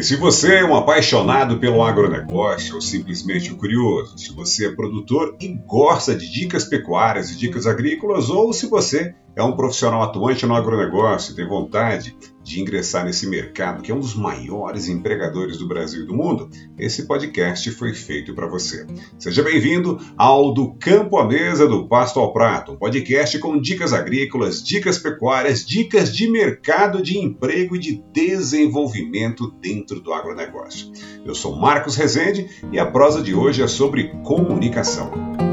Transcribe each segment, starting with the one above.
E se você é um apaixonado pelo agronegócio ou simplesmente um curioso, se você é produtor e gosta de dicas pecuárias e dicas agrícolas, ou se você é um profissional atuante no agronegócio e tem vontade de ingressar nesse mercado, que é um dos maiores empregadores do Brasil e do mundo, esse podcast foi feito para você. Seja bem-vindo ao Do Campo à Mesa do Pasto ao Prato, um podcast com dicas agrícolas, dicas pecuárias, dicas de mercado, de emprego e de desenvolvimento dentro do agronegócio. Eu sou Marcos Rezende e a prosa de hoje é sobre comunicação.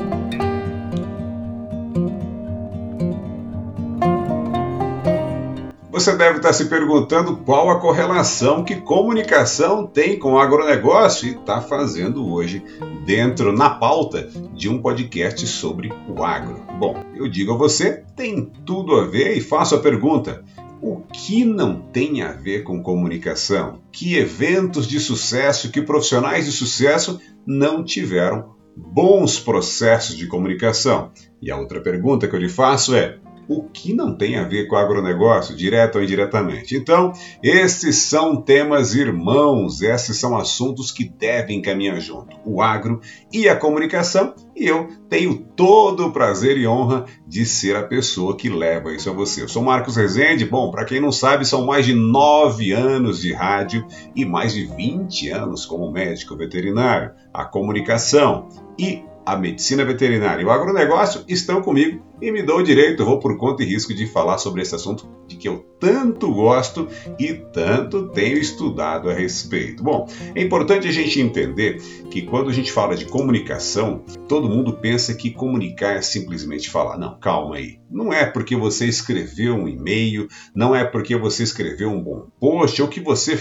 Você deve estar se perguntando qual a correlação que comunicação tem com o agronegócio e está fazendo hoje dentro, na pauta, de um podcast sobre o agro. Bom, eu digo a você, tem tudo a ver e faço a pergunta: o que não tem a ver com comunicação? Que eventos de sucesso, que profissionais de sucesso não tiveram bons processos de comunicação? E a outra pergunta que eu lhe faço é: o que não tem a ver com agronegócio, direto ou indiretamente. Então, esses são temas irmãos, esses são assuntos que devem caminhar junto: o agro e a comunicação. E eu tenho todo o prazer e honra de ser a pessoa que leva isso a você. Eu sou Marcos Rezende. Bom, para quem não sabe, são mais de nove anos de rádio e mais de 20 anos como médico veterinário. A comunicação e a medicina veterinária e o agronegócio estão comigo e me dou o direito, vou por conta e risco de falar sobre esse assunto de que eu tanto gosto e tanto tenho estudado a respeito. Bom, é importante a gente entender que quando a gente fala de comunicação, todo mundo pensa que comunicar é simplesmente falar. Não, calma aí. Não é porque você escreveu um e-mail, não é porque você escreveu um bom post ou que você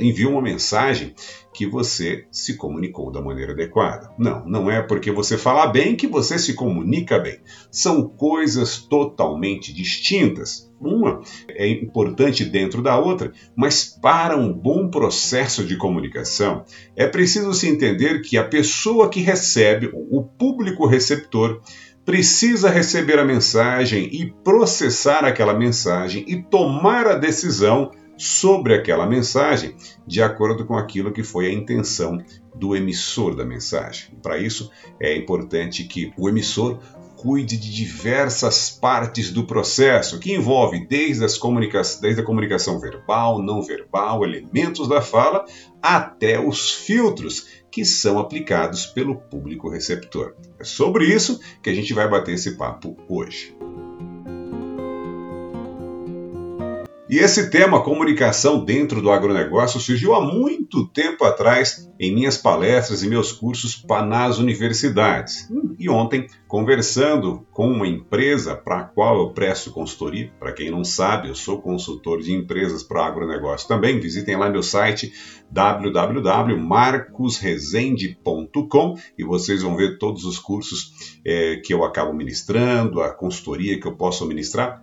enviou uma mensagem que você se comunicou da maneira adequada. Não, não é porque você fala bem que você se comunica bem. São coisas totalmente distintas. Uma é importante dentro da outra, mas para um bom processo de comunicação é preciso se entender que a pessoa que recebe, o público receptor, precisa receber a mensagem e processar aquela mensagem e tomar a decisão sobre aquela mensagem de acordo com aquilo que foi a intenção do emissor da mensagem. Para isso, é importante que o emissor cuide de diversas partes do processo, que envolve desde, as comunica desde a comunicação verbal, não verbal, elementos da fala, até os filtros que são aplicados pelo público receptor. É sobre isso que a gente vai bater esse papo hoje. E esse tema, comunicação dentro do agronegócio, surgiu há muito tempo atrás em minhas palestras e meus cursos nas universidades. E ontem, conversando com uma empresa para a qual eu presto consultoria, para quem não sabe, eu sou consultor de empresas para agronegócio também. Visitem lá meu site www.marcosresende.com e vocês vão ver todos os cursos é, que eu acabo ministrando, a consultoria que eu posso ministrar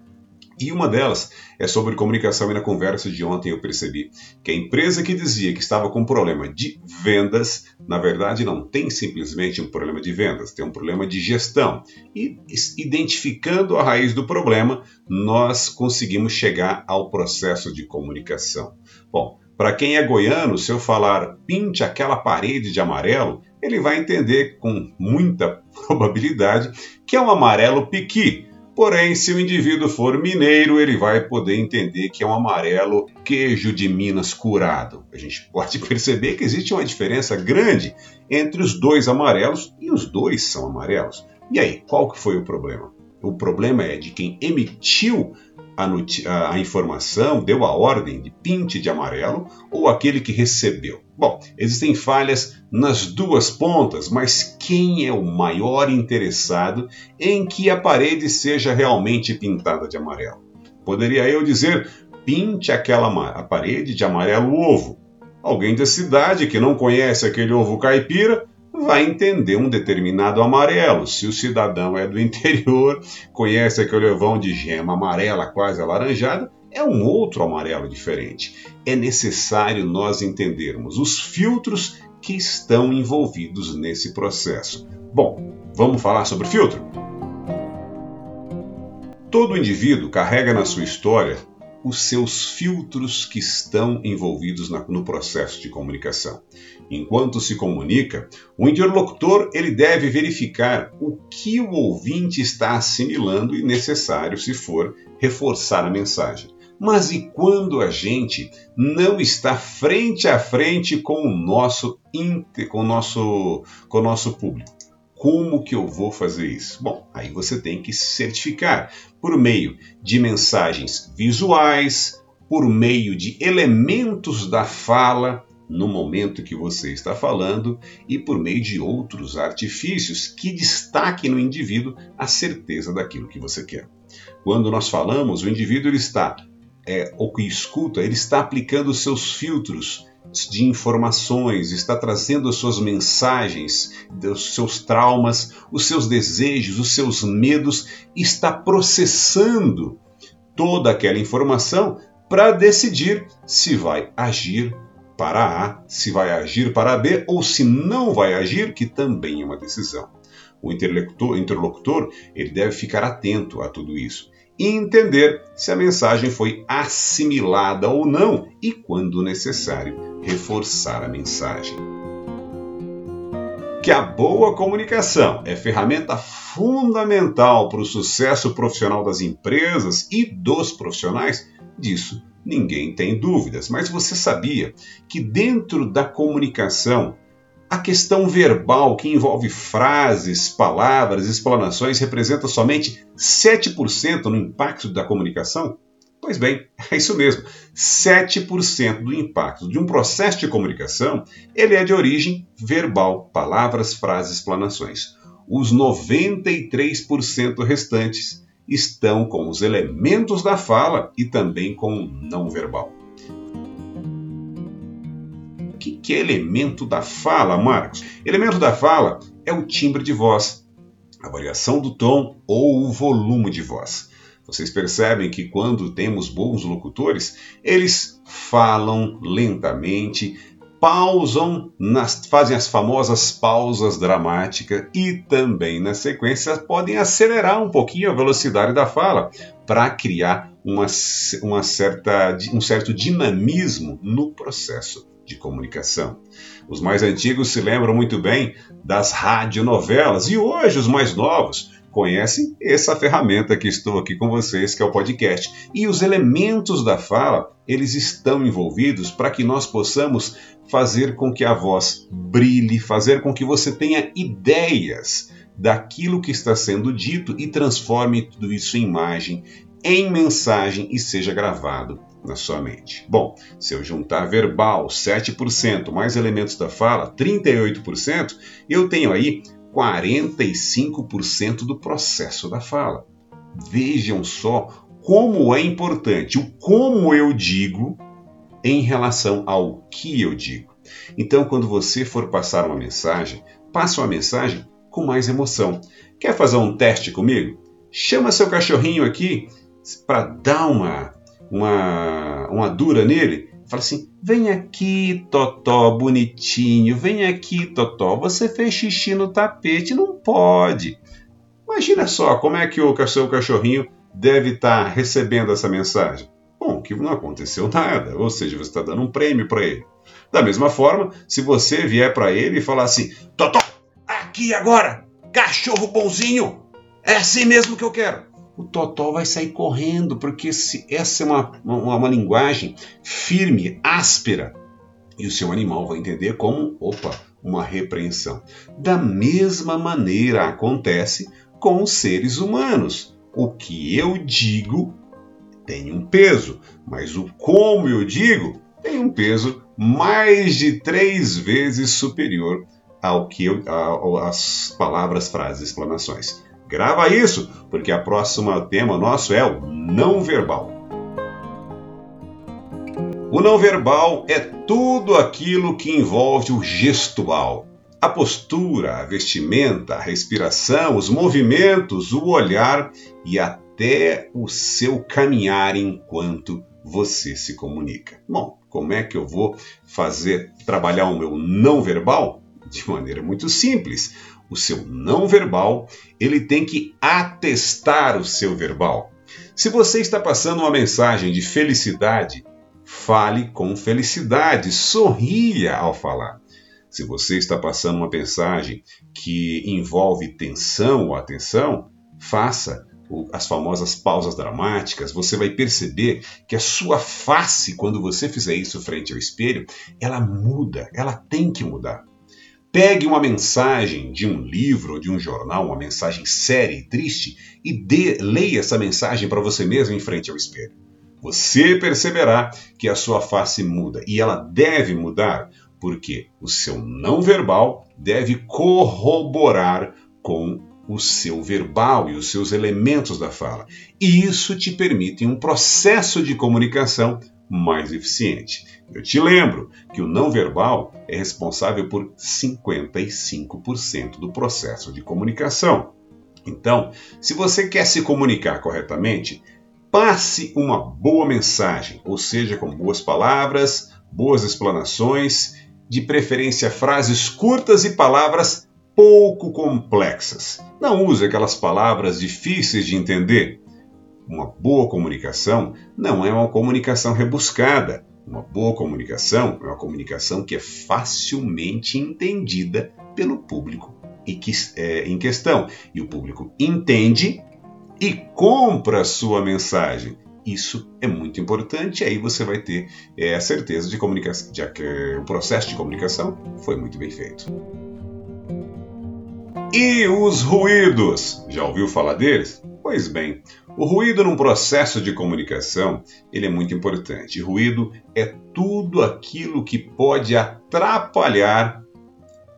e uma delas é sobre comunicação e na conversa de ontem eu percebi que a empresa que dizia que estava com problema de vendas, na verdade não tem simplesmente um problema de vendas, tem um problema de gestão. E identificando a raiz do problema, nós conseguimos chegar ao processo de comunicação. Bom, para quem é goiano, se eu falar pinte aquela parede de amarelo, ele vai entender com muita probabilidade que é um amarelo piqui Porém, se o indivíduo for mineiro, ele vai poder entender que é um amarelo queijo de Minas curado. A gente pode perceber que existe uma diferença grande entre os dois amarelos e os dois são amarelos. E aí, qual que foi o problema? O problema é de quem emitiu a, a, informação, deu a ordem de pinte de amarelo ou aquele que recebeu? Bom, existem falhas nas duas pontas, mas quem é o maior interessado em que a parede seja realmente pintada de amarelo? Poderia eu dizer, pinte aquela a parede de amarelo ovo. Alguém da cidade que não conhece aquele ovo caipira vai entender um determinado amarelo. Se o cidadão é do interior, conhece aquele ovão de gema amarela, quase alaranjada, é um outro amarelo diferente. É necessário nós entendermos os filtros que estão envolvidos nesse processo. Bom, vamos falar sobre filtro? Todo indivíduo carrega na sua história os seus filtros que estão envolvidos na, no processo de comunicação. Enquanto se comunica, o interlocutor ele deve verificar o que o ouvinte está assimilando e necessário, se for, reforçar a mensagem. Mas e quando a gente não está frente a frente com o nosso com o nosso com o nosso público? Como que eu vou fazer isso? Bom, aí você tem que se certificar por meio de mensagens visuais, por meio de elementos da fala no momento que você está falando e por meio de outros artifícios que destaquem no indivíduo a certeza daquilo que você quer. Quando nós falamos, o indivíduo ele está, é, o que escuta, ele está aplicando seus filtros de informações, está trazendo as suas mensagens, os seus traumas, os seus desejos, os seus medos, está processando toda aquela informação para decidir se vai agir para A, se vai agir para B ou se não vai agir, que também é uma decisão. O interlocutor, interlocutor ele deve ficar atento a tudo isso e entender se a mensagem foi assimilada ou não e, quando necessário, reforçar a mensagem. Que a boa comunicação é ferramenta fundamental para o sucesso profissional das empresas e dos profissionais, disso ninguém tem dúvidas. Mas você sabia que dentro da comunicação a questão verbal, que envolve frases, palavras, explanações, representa somente 7% no impacto da comunicação? Pois bem, é isso mesmo. 7% do impacto de um processo de comunicação, ele é de origem verbal, palavras, frases, explanações. Os 93% restantes estão com os elementos da fala e também com o não verbal que, que é elemento da fala, Marcos? Elemento da fala é o timbre de voz, a variação do tom ou o volume de voz. Vocês percebem que quando temos bons locutores, eles falam lentamente, pausam, nas, fazem as famosas pausas dramáticas e também na sequência podem acelerar um pouquinho a velocidade da fala para criar uma, uma certa, um certo dinamismo no processo de comunicação. Os mais antigos se lembram muito bem das radionovelas e hoje os mais novos conhecem essa ferramenta que estou aqui com vocês, que é o podcast. E os elementos da fala, eles estão envolvidos para que nós possamos fazer com que a voz brilhe, fazer com que você tenha ideias daquilo que está sendo dito e transforme tudo isso em imagem, em mensagem e seja gravado na sua mente. Bom, se eu juntar verbal 7% mais elementos da fala, 38%, eu tenho aí 45% do processo da fala. Vejam só como é importante o como eu digo em relação ao que eu digo. Então, quando você for passar uma mensagem, passe uma mensagem com mais emoção. Quer fazer um teste comigo? Chama seu cachorrinho aqui para dar uma uma, uma dura nele, fala assim: vem aqui, Totó, bonitinho, vem aqui, Totó, você fez xixi no tapete, não pode. Imagina só como é que o seu cachorrinho deve estar tá recebendo essa mensagem. Bom, que não aconteceu nada, ou seja, você está dando um prêmio para ele. Da mesma forma, se você vier para ele e falar assim: Totó, aqui agora, cachorro bonzinho, é assim mesmo que eu quero o totó vai sair correndo, porque se essa é uma, uma, uma linguagem firme, áspera, e o seu animal vai entender como, opa, uma repreensão. Da mesma maneira acontece com os seres humanos. O que eu digo tem um peso, mas o como eu digo tem um peso mais de três vezes superior ao que eu, às palavras, frases, explanações. Grava isso, porque a próxima tema nosso é o não verbal. O não verbal é tudo aquilo que envolve o gestual. A postura, a vestimenta, a respiração, os movimentos, o olhar e até o seu caminhar enquanto você se comunica. Bom, como é que eu vou fazer trabalhar o meu não verbal? De maneira muito simples o seu não verbal, ele tem que atestar o seu verbal. Se você está passando uma mensagem de felicidade, fale com felicidade, sorria ao falar. Se você está passando uma mensagem que envolve tensão ou atenção, faça as famosas pausas dramáticas, você vai perceber que a sua face, quando você fizer isso frente ao espelho, ela muda, ela tem que mudar. Pegue uma mensagem de um livro de um jornal, uma mensagem séria e triste, e dê, leia essa mensagem para você mesmo em frente ao espelho. Você perceberá que a sua face muda e ela deve mudar porque o seu não verbal deve corroborar com o seu verbal e os seus elementos da fala. E isso te permite um processo de comunicação mais eficiente. Eu te lembro que o não verbal é responsável por 55% do processo de comunicação. Então, se você quer se comunicar corretamente, passe uma boa mensagem, ou seja, com boas palavras, boas explanações, de preferência frases curtas e palavras pouco complexas. Não use aquelas palavras difíceis de entender. Uma boa comunicação não é uma comunicação rebuscada. Uma boa comunicação é uma comunicação que é facilmente entendida pelo público é, em questão. E o público entende e compra a sua mensagem. Isso é muito importante, aí você vai ter é, a certeza de, de que o processo de comunicação foi muito bem feito. E os ruídos? Já ouviu falar deles? Pois bem, o ruído num processo de comunicação, ele é muito importante. Ruído é tudo aquilo que pode atrapalhar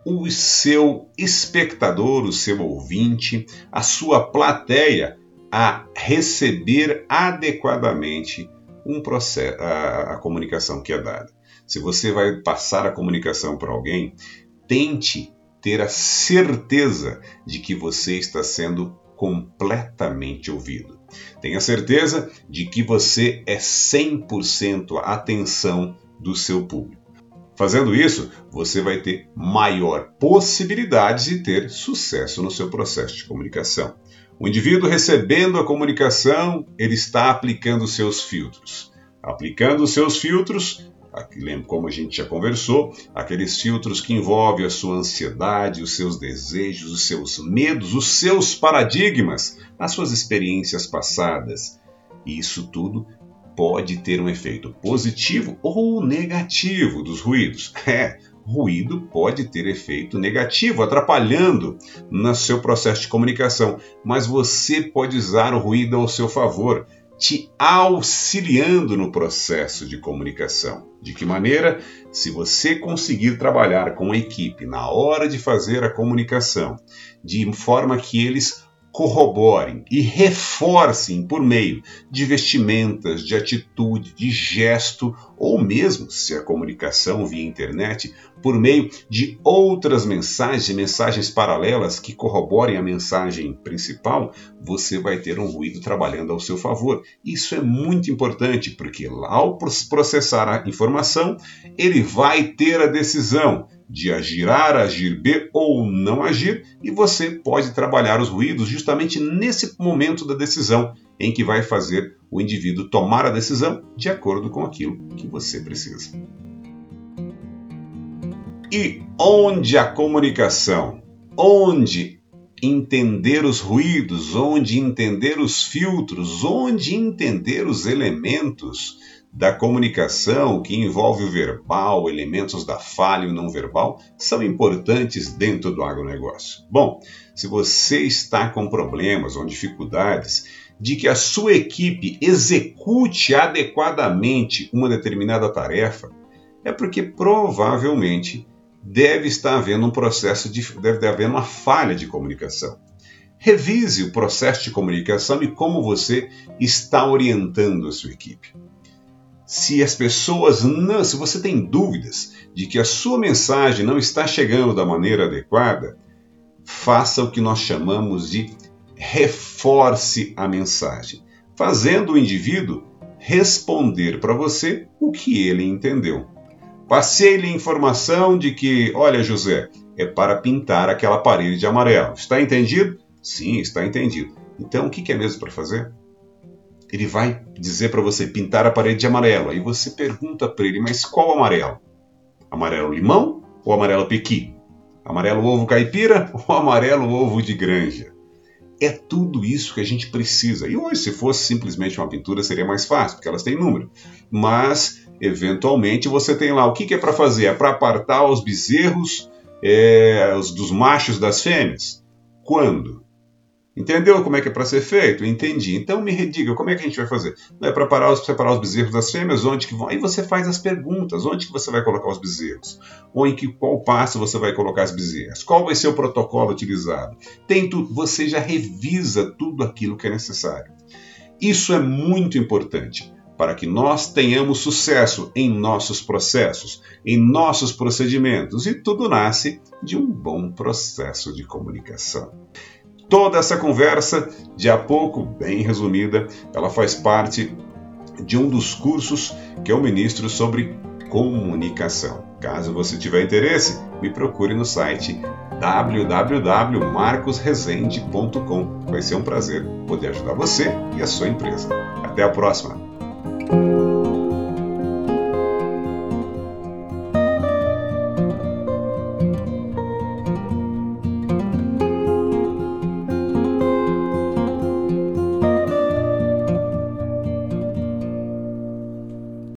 o seu espectador, o seu ouvinte, a sua plateia a receber adequadamente um processo, a, a comunicação que é dada. Se você vai passar a comunicação para alguém, tente ter a certeza de que você está sendo completamente ouvido. Tenha certeza de que você é 100% a atenção do seu público. Fazendo isso, você vai ter maior possibilidade de ter sucesso no seu processo de comunicação. O indivíduo recebendo a comunicação, ele está aplicando seus filtros. Aplicando seus filtros, como a gente já conversou, aqueles filtros que envolvem a sua ansiedade, os seus desejos, os seus medos, os seus paradigmas, as suas experiências passadas. E isso tudo pode ter um efeito positivo ou negativo dos ruídos. É, ruído pode ter efeito negativo, atrapalhando no seu processo de comunicação, mas você pode usar o ruído ao seu favor te auxiliando no processo de comunicação. De que maneira? Se você conseguir trabalhar com a equipe na hora de fazer a comunicação, de forma que eles corroborem e reforcem por meio de vestimentas, de atitude, de gesto, ou mesmo, se a comunicação via internet, por meio de outras mensagens, mensagens paralelas que corroborem a mensagem principal, você vai ter um ruído trabalhando ao seu favor. Isso é muito importante, porque ao processar a informação, ele vai ter a decisão de agir A, agir B ou não agir, e você pode trabalhar os ruídos justamente nesse momento da decisão, em que vai fazer o indivíduo tomar a decisão de acordo com aquilo que você precisa. E onde a comunicação, onde entender os ruídos, onde entender os filtros, onde entender os elementos da comunicação que envolve o verbal, elementos da falha e não verbal, são importantes dentro do agronegócio. Bom, se você está com problemas ou dificuldades de que a sua equipe execute adequadamente uma determinada tarefa, é porque provavelmente deve estar havendo um processo de deve haver uma falha de comunicação. Revise o processo de comunicação e como você está orientando a sua equipe se as pessoas não, se você tem dúvidas de que a sua mensagem não está chegando da maneira adequada, faça o que nós chamamos de reforce a mensagem, fazendo o indivíduo responder para você o que ele entendeu. Passei-lhe informação de que, olha, José, é para pintar aquela parede de amarelo. Está entendido? Sim, está entendido. Então, o que é mesmo para fazer? Ele vai dizer para você pintar a parede de amarelo. Aí você pergunta para ele, mas qual amarelo? Amarelo limão ou amarelo pequi? Amarelo ovo caipira ou amarelo ovo de granja? É tudo isso que a gente precisa. E hoje, se fosse simplesmente uma pintura, seria mais fácil, porque elas têm número. Mas, eventualmente, você tem lá o que, que é para fazer? É para apartar os bezerros é, os, dos machos das fêmeas? Quando? Entendeu como é que é para ser feito? Entendi. Então me rediga, como é que a gente vai fazer? É para separar os bezerros das fêmeas? Onde que vão? Aí você faz as perguntas. Onde que você vai colocar os bezerros? Ou em que qual passo você vai colocar as bezerras? Qual vai ser o protocolo utilizado? Tem tudo. Você já revisa tudo aquilo que é necessário. Isso é muito importante para que nós tenhamos sucesso em nossos processos, em nossos procedimentos, e tudo nasce de um bom processo de comunicação. Toda essa conversa, de a pouco, bem resumida, ela faz parte de um dos cursos que eu ministro sobre comunicação. Caso você tiver interesse, me procure no site www.marcosresende.com. Vai ser um prazer poder ajudar você e a sua empresa. Até a próxima!